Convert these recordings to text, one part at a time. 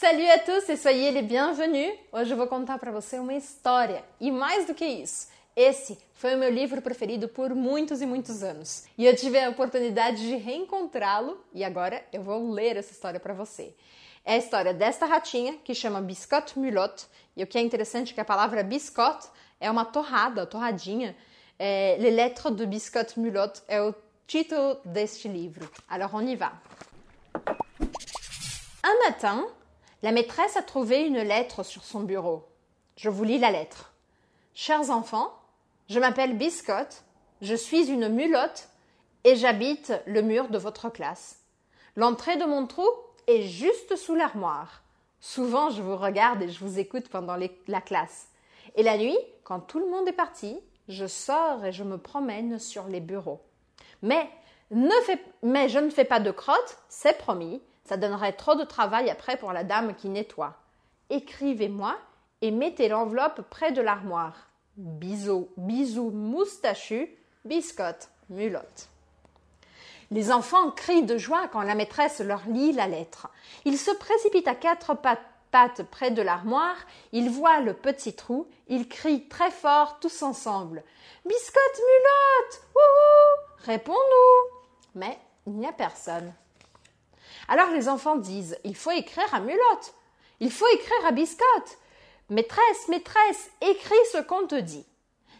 Salut a tous e soyez les bienvenus! Hoje eu vou contar para você uma história e mais do que isso, esse foi o meu livro preferido por muitos e muitos anos. E eu tive a oportunidade de reencontrá-lo e agora eu vou ler essa história para você. É a história desta ratinha que chama Biscotte Mulotte. E o que é interessante é que a palavra biscotte é uma torrada, torradinha. É, Les lettres de Biscotte Mulotte é o título deste livro. Alors on y va. Un matin, la maîtresse a trouvé une lettre sur son bureau. Je vous lis la lettre. Chers enfants, je m'appelle Biscotte, je suis une mulotte et j'habite le mur de votre classe. L'entrée de mon trou est juste sous l'armoire. Souvent, je vous regarde et je vous écoute pendant la classe. Et la nuit, quand tout le monde est parti, je sors et je me promène sur les bureaux. Mais, mais je ne fais pas de crotte, c'est promis, ça donnerait trop de travail après pour la dame qui nettoie. Écrivez-moi et mettez l'enveloppe près de l'armoire. Bisous, bisous moustachu, biscotte, mulotte. Les enfants crient de joie quand la maîtresse leur lit la lettre. Ils se précipitent à quatre pattes près de l'armoire, ils voient le petit trou, ils crient très fort tous ensemble. Biscotte mulotte Wouhou Réponds-nous Mais il n'y a personne. Alors les enfants disent Il faut écrire à mulotte Il faut écrire à biscotte Maîtresse, maîtresse, écris ce qu'on te dit.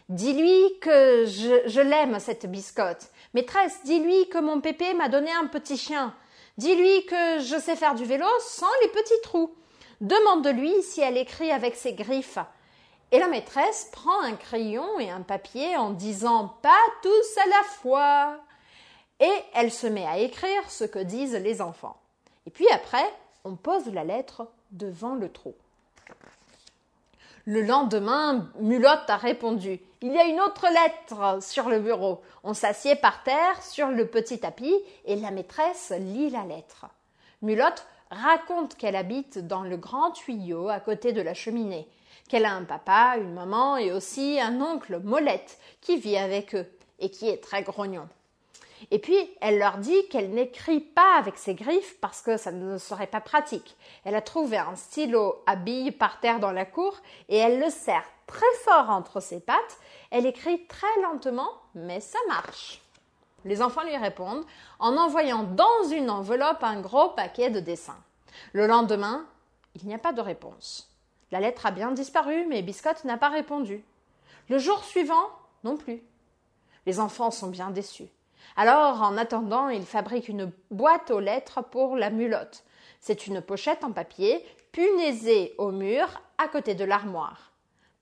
Dis-lui que je, l'aime, cette biscotte. Maîtresse, dis-lui que mon pépé m'a donné un petit chien. Dis-lui que je sais faire du vélo sans les petits trous. Demande-lui si elle écrit avec ses griffes. Et la maîtresse prend un crayon et un papier en disant pas tous à la fois. Et elle se met à écrire ce que disent les enfants. Et puis après, on pose la lettre devant le trou. Le lendemain, Mulotte a répondu. Il y a une autre lettre sur le bureau. On s'assied par terre sur le petit tapis et la maîtresse lit la lettre. Mulotte raconte qu'elle habite dans le grand tuyau à côté de la cheminée, qu'elle a un papa, une maman et aussi un oncle Molette qui vit avec eux et qui est très grognon. Et puis, elle leur dit qu'elle n'écrit pas avec ses griffes parce que ça ne serait pas pratique. Elle a trouvé un stylo à billes par terre dans la cour et elle le serre très fort entre ses pattes. Elle écrit très lentement, mais ça marche. Les enfants lui répondent en envoyant dans une enveloppe un gros paquet de dessins. Le lendemain, il n'y a pas de réponse. La lettre a bien disparu, mais Biscotte n'a pas répondu. Le jour suivant, non plus. Les enfants sont bien déçus. Alors, en attendant, ils fabriquent une boîte aux lettres pour la mulotte. C'est une pochette en papier, punaisée au mur, à côté de l'armoire.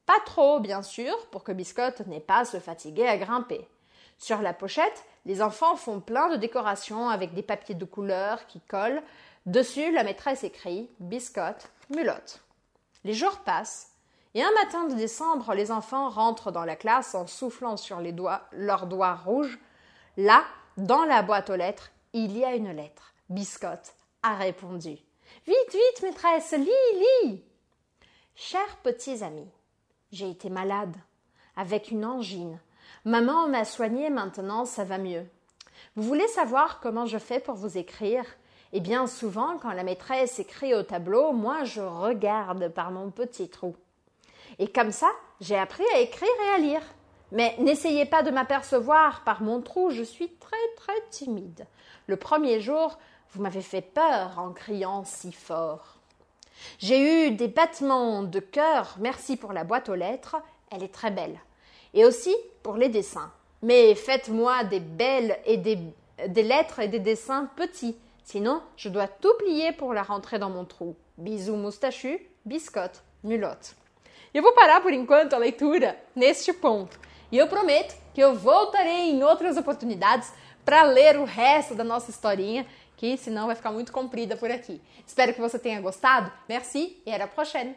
Pas trop, bien sûr, pour que Biscotte n'ait pas à se fatiguer à grimper. Sur la pochette, les enfants font plein de décorations avec des papiers de couleur qui collent. Dessus, la maîtresse écrit Biscotte, mulotte. Les jours passent, et un matin de décembre, les enfants rentrent dans la classe en soufflant sur les doigts, leurs doigts rouges. Là, dans la boîte aux lettres, il y a une lettre. Biscotte a répondu. Vite, vite, maîtresse, lis, lis. Chers petits amis, j'ai été malade, avec une angine. Maman m'a soignée, maintenant ça va mieux. Vous voulez savoir comment je fais pour vous écrire? Eh bien, souvent, quand la maîtresse écrit au tableau, moi je regarde par mon petit trou. Et comme ça, j'ai appris à écrire et à lire. Mais n'essayez pas de m'apercevoir par mon trou, je suis très très timide. Le premier jour, vous m'avez fait peur en criant si fort. J'ai eu des battements de cœur, merci pour la boîte aux lettres, elle est très belle et aussi pour les dessins. Mais faites-moi des belles et des, lettres et des dessins petits, sinon je dois tout plier pour la rentrer dans mon trou. Bisous moustachu, biscotte, mulotte. Eu vou parar por enquanto a leitura neste ponto. E eu prometo que eu voltarei em outras oportunidades para ler o resto da nossa historinha, que senão vai ficar muito comprida por aqui. Espero que você tenha gostado. Merci e à la prochaine!